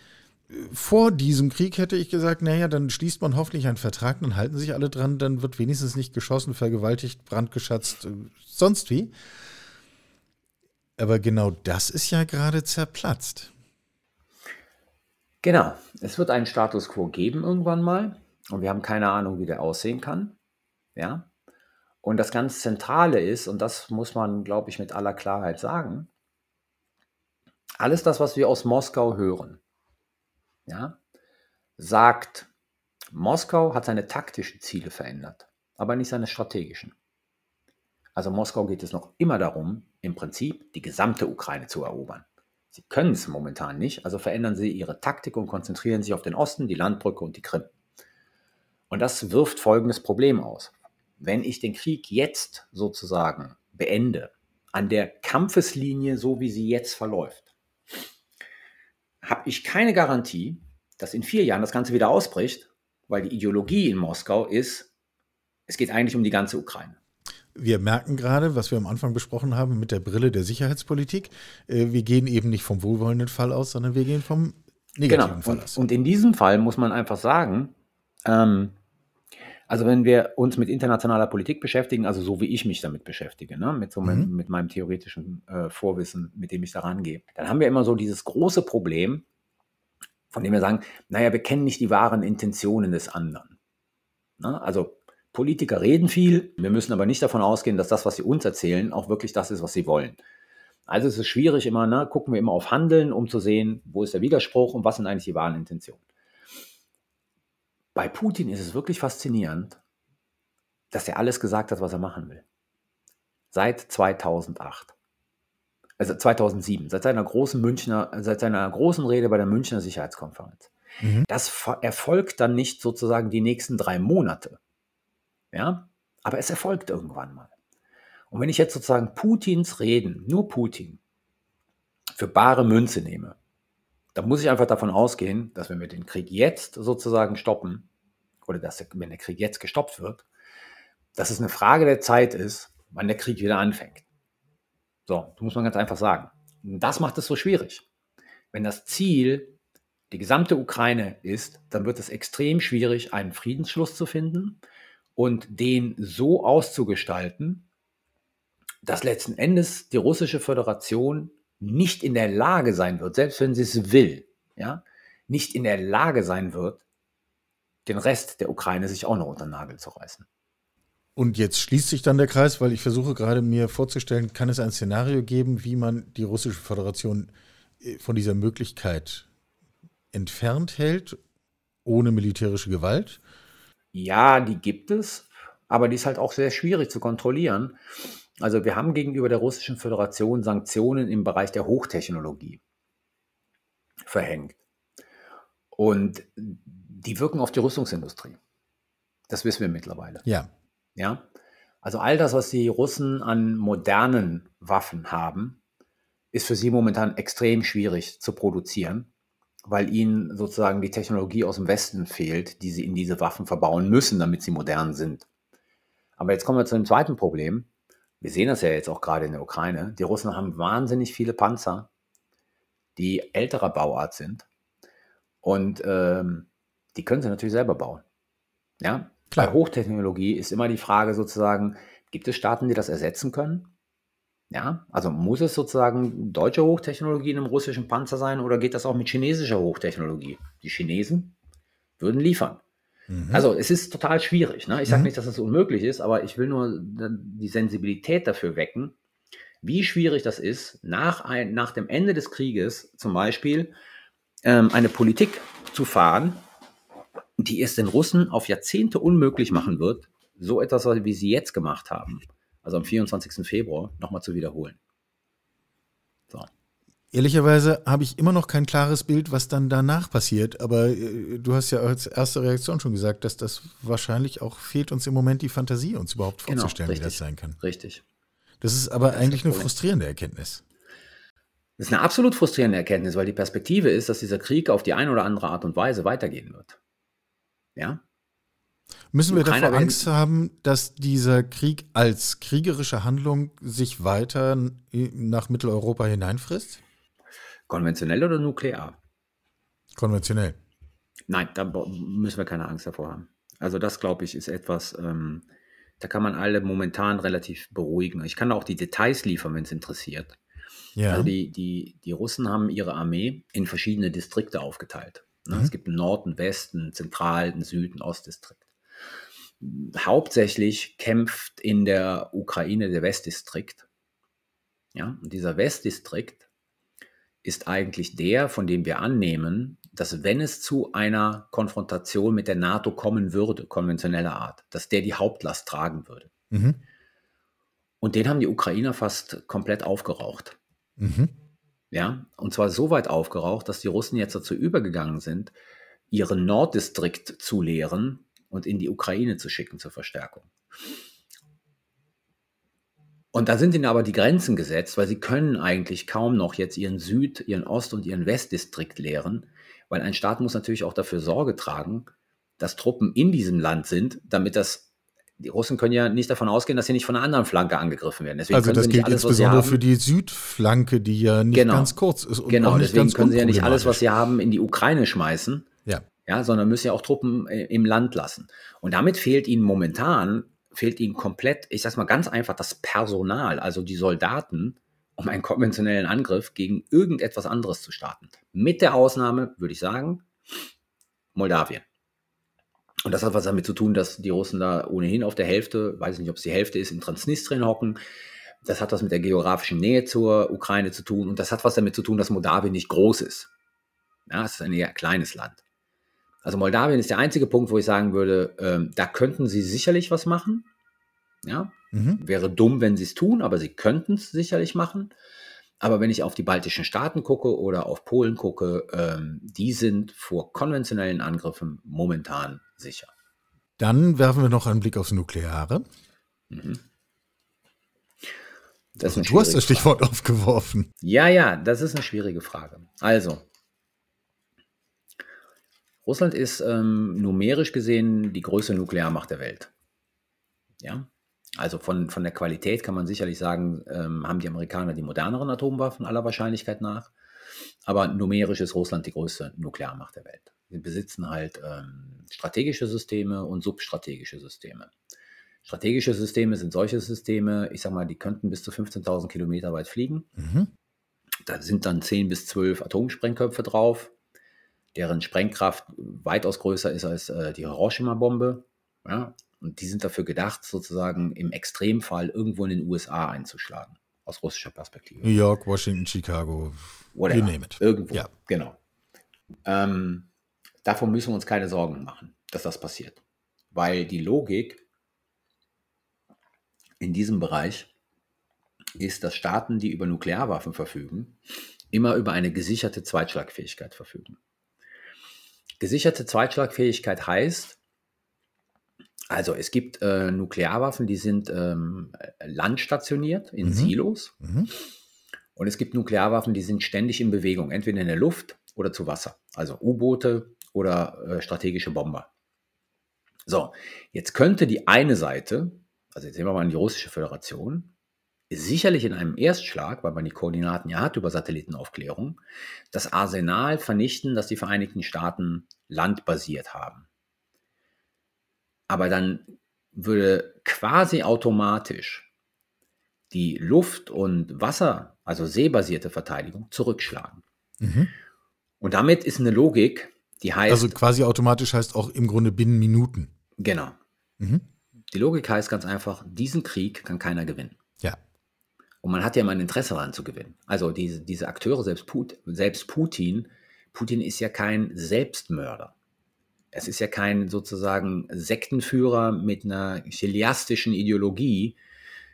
vor diesem Krieg hätte ich gesagt, naja, dann schließt man hoffentlich einen Vertrag, dann halten sich alle dran, dann wird wenigstens nicht geschossen, vergewaltigt, brandgeschatzt, äh, sonst wie. Aber genau das ist ja gerade zerplatzt. Genau. Es wird einen Status quo geben irgendwann mal und wir haben keine Ahnung, wie der aussehen kann. Ja. Und das ganz Zentrale ist, und das muss man, glaube ich, mit aller Klarheit sagen, alles das, was wir aus Moskau hören, ja, sagt, Moskau hat seine taktischen Ziele verändert, aber nicht seine strategischen. Also Moskau geht es noch immer darum, im Prinzip die gesamte Ukraine zu erobern. Sie können es momentan nicht, also verändern sie ihre Taktik und konzentrieren sich auf den Osten, die Landbrücke und die Krim. Und das wirft folgendes Problem aus. Wenn ich den Krieg jetzt sozusagen beende, an der Kampfeslinie, so wie sie jetzt verläuft, habe ich keine Garantie, dass in vier Jahren das Ganze wieder ausbricht, weil die Ideologie in Moskau ist, es geht eigentlich um die ganze Ukraine. Wir merken gerade, was wir am Anfang besprochen haben mit der Brille der Sicherheitspolitik. Äh, wir gehen eben nicht vom wohlwollenden Fall aus, sondern wir gehen vom negativen genau. Fall aus. Und in diesem Fall muss man einfach sagen, ähm, also wenn wir uns mit internationaler Politik beschäftigen, also so wie ich mich damit beschäftige, ne, mit, so mhm. meinem, mit meinem theoretischen äh, Vorwissen, mit dem ich da rangehe, dann haben wir immer so dieses große Problem, von dem wir sagen, naja, wir kennen nicht die wahren Intentionen des anderen. Ne? Also Politiker reden viel, wir müssen aber nicht davon ausgehen, dass das, was sie uns erzählen, auch wirklich das ist, was sie wollen. Also es ist schwierig immer, ne, gucken wir immer auf Handeln, um zu sehen, wo ist der Widerspruch und was sind eigentlich die wahren Intentionen. Bei Putin ist es wirklich faszinierend, dass er alles gesagt hat, was er machen will. Seit 2008. Also 2007, seit seiner großen Münchner, seit seiner großen Rede bei der Münchner Sicherheitskonferenz. Mhm. Das erfolgt dann nicht sozusagen die nächsten drei Monate. Ja, aber es erfolgt irgendwann mal. Und wenn ich jetzt sozusagen Putins Reden, nur Putin, für bare Münze nehme, da muss ich einfach davon ausgehen, dass wenn wir den Krieg jetzt sozusagen stoppen, oder dass der, wenn der Krieg jetzt gestoppt wird, dass es eine Frage der Zeit ist, wann der Krieg wieder anfängt. So, das muss man ganz einfach sagen. Und das macht es so schwierig. Wenn das Ziel die gesamte Ukraine ist, dann wird es extrem schwierig, einen Friedensschluss zu finden und den so auszugestalten, dass letzten Endes die russische Föderation nicht in der Lage sein wird, selbst wenn sie es will, ja, nicht in der Lage sein wird, den Rest der Ukraine sich auch noch unter den Nagel zu reißen. Und jetzt schließt sich dann der Kreis, weil ich versuche gerade mir vorzustellen, kann es ein Szenario geben, wie man die russische Föderation äh, von dieser Möglichkeit entfernt hält, ohne militärische Gewalt? Ja, die gibt es, aber die ist halt auch sehr schwierig zu kontrollieren. Also wir haben gegenüber der Russischen Föderation Sanktionen im Bereich der Hochtechnologie verhängt. Und die wirken auf die Rüstungsindustrie. Das wissen wir mittlerweile. Ja. Ja. Also all das, was die Russen an modernen Waffen haben, ist für sie momentan extrem schwierig zu produzieren, weil ihnen sozusagen die Technologie aus dem Westen fehlt, die sie in diese Waffen verbauen müssen, damit sie modern sind. Aber jetzt kommen wir zu dem zweiten Problem wir sehen das ja jetzt auch gerade in der Ukraine, die Russen haben wahnsinnig viele Panzer, die älterer Bauart sind. Und ähm, die können sie natürlich selber bauen. Ja, Klar. Bei Hochtechnologie ist immer die Frage sozusagen, gibt es Staaten, die das ersetzen können? Ja, also muss es sozusagen deutsche Hochtechnologie in einem russischen Panzer sein oder geht das auch mit chinesischer Hochtechnologie? Die Chinesen würden liefern. Mhm. Also es ist total schwierig. Ne? Ich sage mhm. nicht, dass es unmöglich ist, aber ich will nur die Sensibilität dafür wecken, wie schwierig das ist, nach, ein, nach dem Ende des Krieges zum Beispiel ähm, eine Politik zu fahren, die es den Russen auf Jahrzehnte unmöglich machen wird, so etwas, wie sie jetzt gemacht haben, also am 24. Februar, nochmal zu wiederholen. Ehrlicherweise habe ich immer noch kein klares Bild, was dann danach passiert. Aber äh, du hast ja als erste Reaktion schon gesagt, dass das wahrscheinlich auch fehlt uns im Moment die Fantasie, uns überhaupt genau, vorzustellen, genau, wie das sein kann. Richtig. Das ist aber das eigentlich ist eine frustrierende Erkenntnis. Das ist eine absolut frustrierende Erkenntnis, weil die Perspektive ist, dass dieser Krieg auf die eine oder andere Art und Weise weitergehen wird. Ja? Müssen wir davor Angst haben, dass dieser Krieg als kriegerische Handlung sich weiter nach Mitteleuropa hineinfrisst? Konventionell oder nuklear? Konventionell. Nein, da müssen wir keine Angst davor haben. Also das, glaube ich, ist etwas, ähm, da kann man alle momentan relativ beruhigen. Ich kann auch die Details liefern, wenn es interessiert. Ja. Also die, die, die Russen haben ihre Armee in verschiedene Distrikte aufgeteilt. Ne? Mhm. Es gibt einen Norden, Westen, Zentral, einen Süden, Ostdistrikt. Hauptsächlich kämpft in der Ukraine der Westdistrikt. Ja, und dieser Westdistrikt ist eigentlich der, von dem wir annehmen, dass wenn es zu einer Konfrontation mit der NATO kommen würde, konventioneller Art, dass der die Hauptlast tragen würde. Mhm. Und den haben die Ukrainer fast komplett aufgeraucht. Mhm. Ja, und zwar so weit aufgeraucht, dass die Russen jetzt dazu übergegangen sind, ihren Norddistrikt zu leeren und in die Ukraine zu schicken zur Verstärkung. Und da sind ihnen aber die Grenzen gesetzt, weil sie können eigentlich kaum noch jetzt ihren Süd-, ihren Ost- und ihren Westdistrikt leeren, weil ein Staat muss natürlich auch dafür Sorge tragen, dass Truppen in diesem Land sind, damit das die Russen können ja nicht davon ausgehen, dass sie nicht von einer anderen Flanke angegriffen werden. Deswegen also das gilt alles, insbesondere für die Südflanke, die ja nicht genau. ganz kurz ist. Und genau, deswegen können sie ja nicht alles, was sie haben, in die Ukraine schmeißen, ja. Ja, sondern müssen ja auch Truppen äh, im Land lassen. Und damit fehlt ihnen momentan, fehlt ihnen komplett, ich sag's mal ganz einfach, das Personal, also die Soldaten, um einen konventionellen Angriff gegen irgendetwas anderes zu starten. Mit der Ausnahme, würde ich sagen, Moldawien. Und das hat was damit zu tun, dass die Russen da ohnehin auf der Hälfte, weiß ich nicht, ob es die Hälfte ist, in Transnistrien hocken. Das hat was mit der geografischen Nähe zur Ukraine zu tun. Und das hat was damit zu tun, dass Moldawien nicht groß ist. Ja, es ist ein eher kleines Land. Also Moldawien ist der einzige Punkt, wo ich sagen würde, ähm, da könnten sie sicherlich was machen. Ja, mhm. wäre dumm, wenn sie es tun, aber sie könnten es sicherlich machen. Aber wenn ich auf die baltischen Staaten gucke oder auf Polen gucke, ähm, die sind vor konventionellen Angriffen momentan sicher. Dann werfen wir noch einen Blick aufs Nukleare. Mhm. Also, du hast das Stichwort Frage. aufgeworfen. Ja, ja, das ist eine schwierige Frage. Also, Russland ist ähm, numerisch gesehen die größte Nuklearmacht der Welt. Ja, also von, von der Qualität kann man sicherlich sagen, ähm, haben die Amerikaner die moderneren Atomwaffen aller Wahrscheinlichkeit nach. Aber numerisch ist Russland die größte Nuklearmacht der Welt. Sie besitzen halt ähm, strategische Systeme und substrategische Systeme. Strategische Systeme sind solche Systeme, ich sag mal, die könnten bis zu 15.000 Kilometer weit fliegen. Mhm. Da sind dann 10 bis 12 Atomsprengköpfe drauf, deren Sprengkraft weitaus größer ist als äh, die Hiroshima-Bombe. Ja? Und die sind dafür gedacht, sozusagen im Extremfall irgendwo in den USA einzuschlagen, aus russischer Perspektive. New York, Washington, Chicago, Whatever. you name it. Irgendwo, ja. genau. Ähm, davon müssen wir uns keine Sorgen machen, dass das passiert. Weil die Logik in diesem Bereich ist, dass Staaten, die über Nuklearwaffen verfügen, immer über eine gesicherte Zweitschlagfähigkeit verfügen. Gesicherte Zweitschlagfähigkeit heißt, also es gibt äh, Nuklearwaffen, die sind ähm, landstationiert in mhm. Silos. Mhm. Und es gibt Nuklearwaffen, die sind ständig in Bewegung, entweder in der Luft oder zu Wasser. Also U-Boote oder äh, strategische Bomber. So, jetzt könnte die eine Seite, also jetzt sehen wir mal in die russische Föderation, sicherlich in einem Erstschlag, weil man die Koordinaten ja hat über Satellitenaufklärung, das Arsenal vernichten, das die Vereinigten Staaten landbasiert haben. Aber dann würde quasi automatisch die Luft- und Wasser, also seebasierte Verteidigung, zurückschlagen. Mhm. Und damit ist eine Logik, die heißt. Also quasi automatisch heißt auch im Grunde binnen Minuten. Genau. Mhm. Die Logik heißt ganz einfach, diesen Krieg kann keiner gewinnen. Ja. Und man hat ja immer ein Interesse daran zu gewinnen. Also diese, diese Akteure, selbst, Put, selbst Putin, Putin ist ja kein Selbstmörder. Es ist ja kein sozusagen Sektenführer mit einer chiliastischen Ideologie,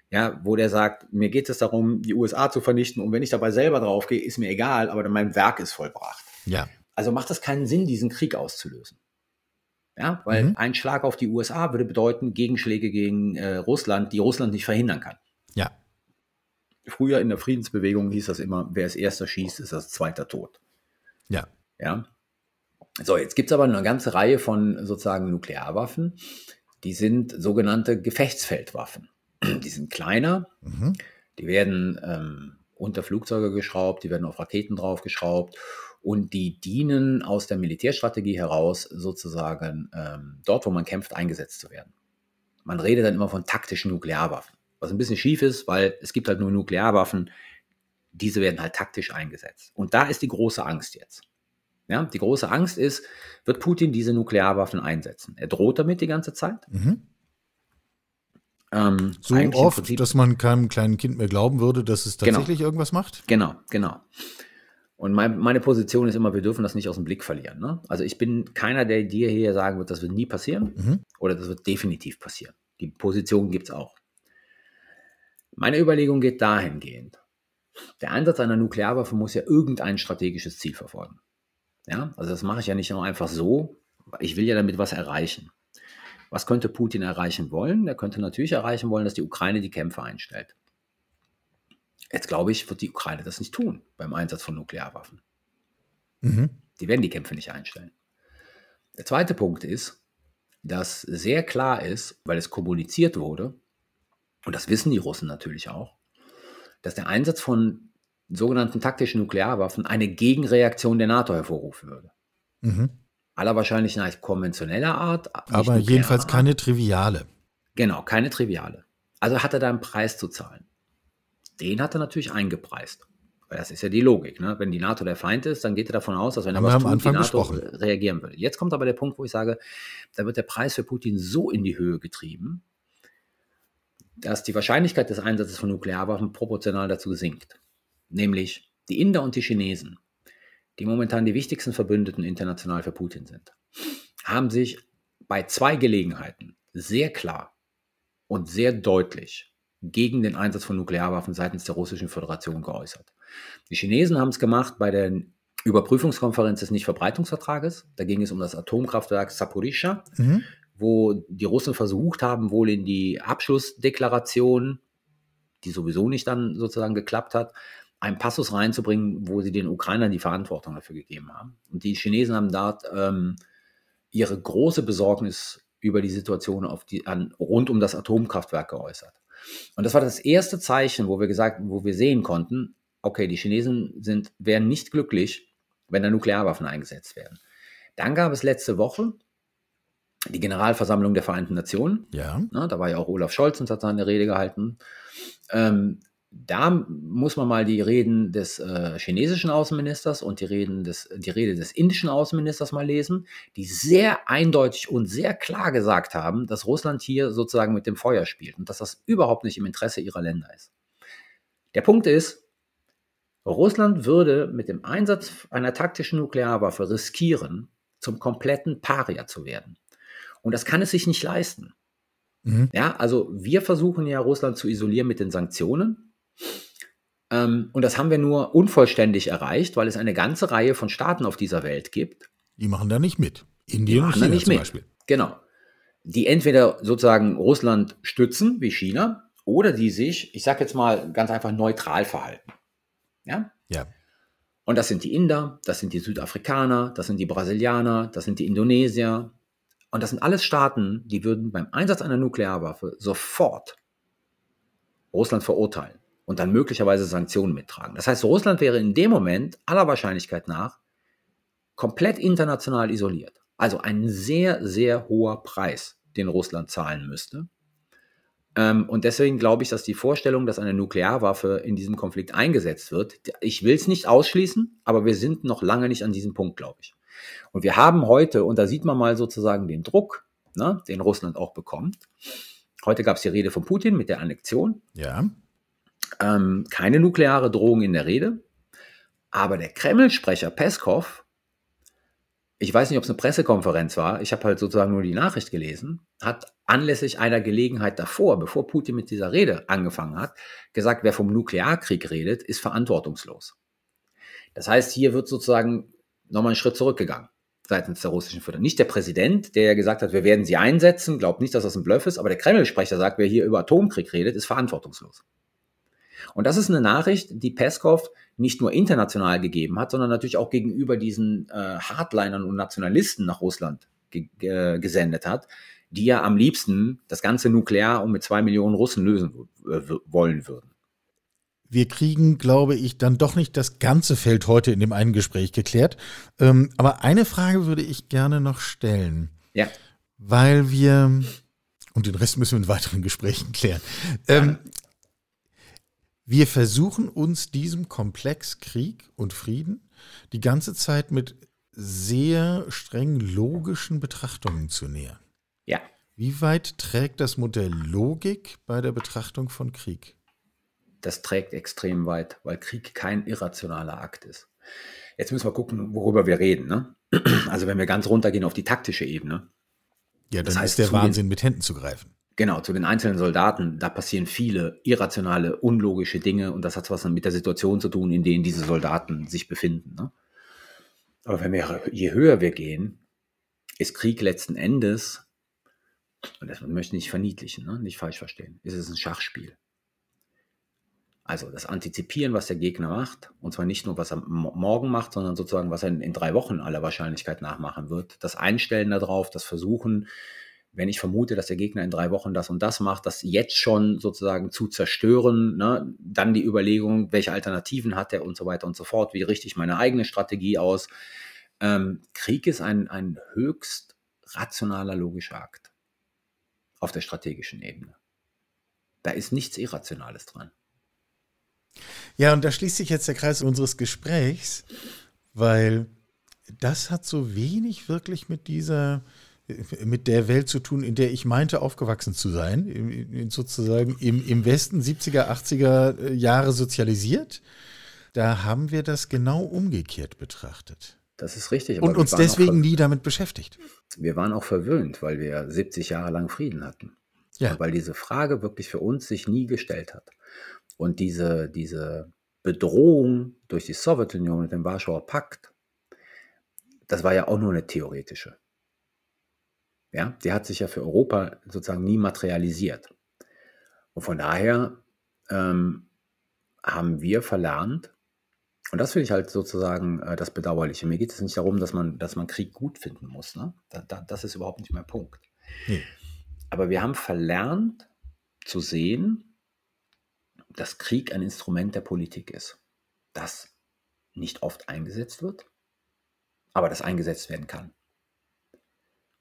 ja, wo der sagt, mir geht es darum, die USA zu vernichten und wenn ich dabei selber draufgehe, ist mir egal, aber mein Werk ist vollbracht. Ja. Also macht es keinen Sinn, diesen Krieg auszulösen. Ja, weil mhm. ein Schlag auf die USA würde bedeuten Gegenschläge gegen äh, Russland, die Russland nicht verhindern kann. Früher in der Friedensbewegung hieß das immer, wer als erster schießt, ist das zweiter Tod. Ja. Ja. So, jetzt gibt es aber eine ganze Reihe von sozusagen Nuklearwaffen, die sind sogenannte Gefechtsfeldwaffen. Die sind kleiner, mhm. die werden ähm, unter Flugzeuge geschraubt, die werden auf Raketen draufgeschraubt und die dienen aus der Militärstrategie heraus sozusagen ähm, dort, wo man kämpft, eingesetzt zu werden. Man redet dann immer von taktischen Nuklearwaffen, was ein bisschen schief ist, weil es gibt halt nur Nuklearwaffen, diese werden halt taktisch eingesetzt. Und da ist die große Angst jetzt. Ja, die große Angst ist, wird Putin diese Nuklearwaffen einsetzen? Er droht damit die ganze Zeit. Mhm. Ähm, so oft, Prinzip, dass man keinem kleinen Kind mehr glauben würde, dass es genau. tatsächlich genau. irgendwas macht? Genau, genau. Und mein, meine Position ist immer, wir dürfen das nicht aus dem Blick verlieren. Ne? Also ich bin keiner, der dir hier sagen wird, das wird nie passieren mhm. oder das wird definitiv passieren. Die Position gibt es auch. Meine Überlegung geht dahingehend. Der Einsatz einer Nuklearwaffe muss ja irgendein strategisches Ziel verfolgen. Ja, also das mache ich ja nicht nur einfach so. Ich will ja damit was erreichen. Was könnte Putin erreichen wollen? Er könnte natürlich erreichen wollen, dass die Ukraine die Kämpfe einstellt. Jetzt glaube ich, wird die Ukraine das nicht tun beim Einsatz von Nuklearwaffen. Mhm. Die werden die Kämpfe nicht einstellen. Der zweite Punkt ist, dass sehr klar ist, weil es kommuniziert wurde, und das wissen die Russen natürlich auch, dass der Einsatz von sogenannten taktischen Nuklearwaffen eine Gegenreaktion der NATO hervorrufen würde. Mhm. Aller Wahrscheinlichkeit konventioneller Art. Aber jedenfalls keine triviale. Genau, keine triviale. Also hat er da einen Preis zu zahlen. Den hat er natürlich eingepreist. Weil das ist ja die Logik. Ne? Wenn die NATO der Feind ist, dann geht er davon aus, dass wenn er was tut, die NATO gesprochen. reagieren würde. Jetzt kommt aber der Punkt, wo ich sage, da wird der Preis für Putin so in die Höhe getrieben, dass die Wahrscheinlichkeit des Einsatzes von Nuklearwaffen proportional dazu sinkt nämlich die Inder und die Chinesen, die momentan die wichtigsten Verbündeten international für Putin sind, haben sich bei zwei Gelegenheiten sehr klar und sehr deutlich gegen den Einsatz von Nuklearwaffen seitens der Russischen Föderation geäußert. Die Chinesen haben es gemacht bei der Überprüfungskonferenz des Nichtverbreitungsvertrages. Da ging es um das Atomkraftwerk Saporischa, mhm. Wo die Russen versucht haben, wohl in die Abschlussdeklaration, die sowieso nicht dann sozusagen geklappt hat, einen Passus reinzubringen, wo sie den Ukrainern die Verantwortung dafür gegeben haben. Und die Chinesen haben dort ähm, ihre große Besorgnis über die Situation die, an, rund um das Atomkraftwerk geäußert. Und das war das erste Zeichen, wo wir gesagt, wo wir sehen konnten, okay, die Chinesen sind, wären nicht glücklich, wenn da Nuklearwaffen eingesetzt werden. Dann gab es letzte Woche die Generalversammlung der Vereinten Nationen. Ja. Na, da war ja auch Olaf Scholz und hat seine Rede gehalten. Ähm, da muss man mal die Reden des äh, chinesischen Außenministers und die, Reden des, die Rede des indischen Außenministers mal lesen, die sehr eindeutig und sehr klar gesagt haben, dass Russland hier sozusagen mit dem Feuer spielt und dass das überhaupt nicht im Interesse ihrer Länder ist. Der Punkt ist, Russland würde mit dem Einsatz einer taktischen Nuklearwaffe riskieren, zum kompletten Paria zu werden. Und das kann es sich nicht leisten. Mhm. Ja, also wir versuchen ja Russland zu isolieren mit den Sanktionen. Ähm, und das haben wir nur unvollständig erreicht, weil es eine ganze Reihe von Staaten auf dieser Welt gibt. Die machen da nicht mit. Indien und China nicht zum mit. Beispiel. Genau. Die entweder sozusagen Russland stützen, wie China, oder die sich, ich sage jetzt mal ganz einfach, neutral verhalten. Ja? Ja. Und das sind die Inder, das sind die Südafrikaner, das sind die Brasilianer, das sind die Indonesier. Und das sind alles Staaten, die würden beim Einsatz einer Nuklearwaffe sofort Russland verurteilen und dann möglicherweise Sanktionen mittragen. Das heißt, Russland wäre in dem Moment aller Wahrscheinlichkeit nach komplett international isoliert. Also ein sehr, sehr hoher Preis, den Russland zahlen müsste. Ähm, und deswegen glaube ich, dass die Vorstellung, dass eine Nuklearwaffe in diesem Konflikt eingesetzt wird, ich will es nicht ausschließen, aber wir sind noch lange nicht an diesem Punkt, glaube ich. Und wir haben heute, und da sieht man mal sozusagen den Druck, ne, den Russland auch bekommt. Heute gab es die Rede von Putin mit der Annexion. Ja. Ähm, keine nukleare Drohung in der Rede. Aber der Kreml-Sprecher Peskov, ich weiß nicht, ob es eine Pressekonferenz war, ich habe halt sozusagen nur die Nachricht gelesen, hat anlässlich einer Gelegenheit davor, bevor Putin mit dieser Rede angefangen hat, gesagt, wer vom Nuklearkrieg redet, ist verantwortungslos. Das heißt, hier wird sozusagen nochmal einen Schritt zurückgegangen seitens der russischen Föderation. Nicht der Präsident, der ja gesagt hat, wir werden sie einsetzen, glaubt nicht, dass das ein Bluff ist, aber der Kreml-Sprecher sagt, wer hier über Atomkrieg redet, ist verantwortungslos. Und das ist eine Nachricht, die Peskov nicht nur international gegeben hat, sondern natürlich auch gegenüber diesen äh, Hardlinern und Nationalisten nach Russland ge äh, gesendet hat, die ja am liebsten das ganze nuklear und mit zwei Millionen Russen lösen äh, wollen würden. Wir kriegen, glaube ich, dann doch nicht das ganze Feld heute in dem einen Gespräch geklärt. Ähm, aber eine Frage würde ich gerne noch stellen. Ja. Weil wir, und den Rest müssen wir in weiteren Gesprächen klären. Ähm, wir versuchen uns diesem Komplex Krieg und Frieden die ganze Zeit mit sehr streng logischen Betrachtungen zu nähern. Ja. Wie weit trägt das Modell Logik bei der Betrachtung von Krieg? Das trägt extrem weit, weil Krieg kein irrationaler Akt ist. Jetzt müssen wir gucken, worüber wir reden. Ne? [clears throat] Also wenn wir ganz runtergehen auf die taktische Ebene. Ja, dann das heißt, ist der Wahnsinn, den, mit Händen zu greifen. Genau, zu den einzelnen Soldaten, da passieren viele irrationale, unlogische Dinge und das hat was mit der Situation zu tun, in denen diese Soldaten sich befinden. Ne? Aber wenn wir, je höher wir gehen, ist Krieg letzten Endes, und das möchte ich nicht verniedlichen, ne? nicht falsch verstehen, ist es ein Schachspiel. Also das Antizipieren, was der Gegner macht, und zwar nicht nur, was er morgen macht, sondern sozusagen, was er in, in drei Wochen aller Wahrscheinlichkeit nachmachen wird. Das Einstellen darauf, das Versuchen, wenn ich vermute, dass der Gegner in drei Wochen das und das macht, das jetzt schon sozusagen zu zerstören, ne? dann die Überlegung, welche Alternativen hat er und so weiter und so fort, wie richte ich meine eigene Strategie aus. Ähm, Krieg ist ein, ein höchst rationaler, logischer Akt auf der strategischen Ebene. Da ist nichts Irrationales dran. Ja, und da schließt sich jetzt der Kreis unseres Gesprächs, weil das hat so wenig wirklich mit dieser mit der Welt zu tun, in der ich meinte, aufgewachsen zu sein, in, sozusagen im, im Westen 70er, 80er Jahre sozialisiert. Da haben wir das genau umgekehrt betrachtet. Das ist richtig. Und uns deswegen nie damit beschäftigt. Wir waren auch verwöhnt, weil wir 70 Jahre lang Frieden hatten. Ja. Weil diese Frage wirklich für uns sich nie gestellt hat. Und diese, diese Bedrohung durch die Sowjetunion und den Warschauer Pakt, das war ja auch nur eine theoretische. Ja, die hat sich ja für Europa sozusagen nie materialisiert. Und von daher ähm, haben wir verlernt, und das finde ich halt sozusagen äh, das Bedauerliche. Mir geht es nicht darum, dass man, dass man Krieg gut finden muss. Ne? Da, da, das ist überhaupt nicht mein Punkt. Nee. Aber wir haben verlernt zu sehen, dass Krieg ein Instrument der Politik ist, das nicht oft eingesetzt wird, aber das eingesetzt werden kann.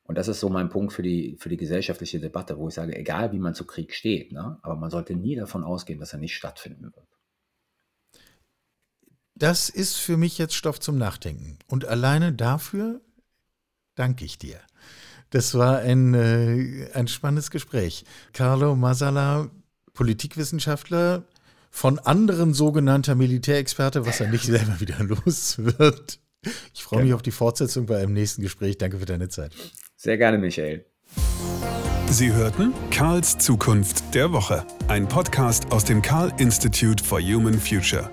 Und das ist so mein Punkt für die, für die gesellschaftliche Debatte, wo ich sage, egal wie man zu Krieg steht, ne, aber man sollte nie davon ausgehen, dass er nicht stattfinden wird. Das ist für mich jetzt Stoff zum Nachdenken. Und alleine dafür danke ich dir. Das war ein, äh, ein spannendes Gespräch. Carlo Masala, Politikwissenschaftler, von anderen sogenannter Militärexperte, was er nicht selber wieder [laughs] los wird. Ich freue mich auf die Fortsetzung bei einem nächsten Gespräch. Danke für deine Zeit. Sehr gerne, Michael. Sie hörten Karls Zukunft der Woche, ein Podcast aus dem Karl Institute for Human Future.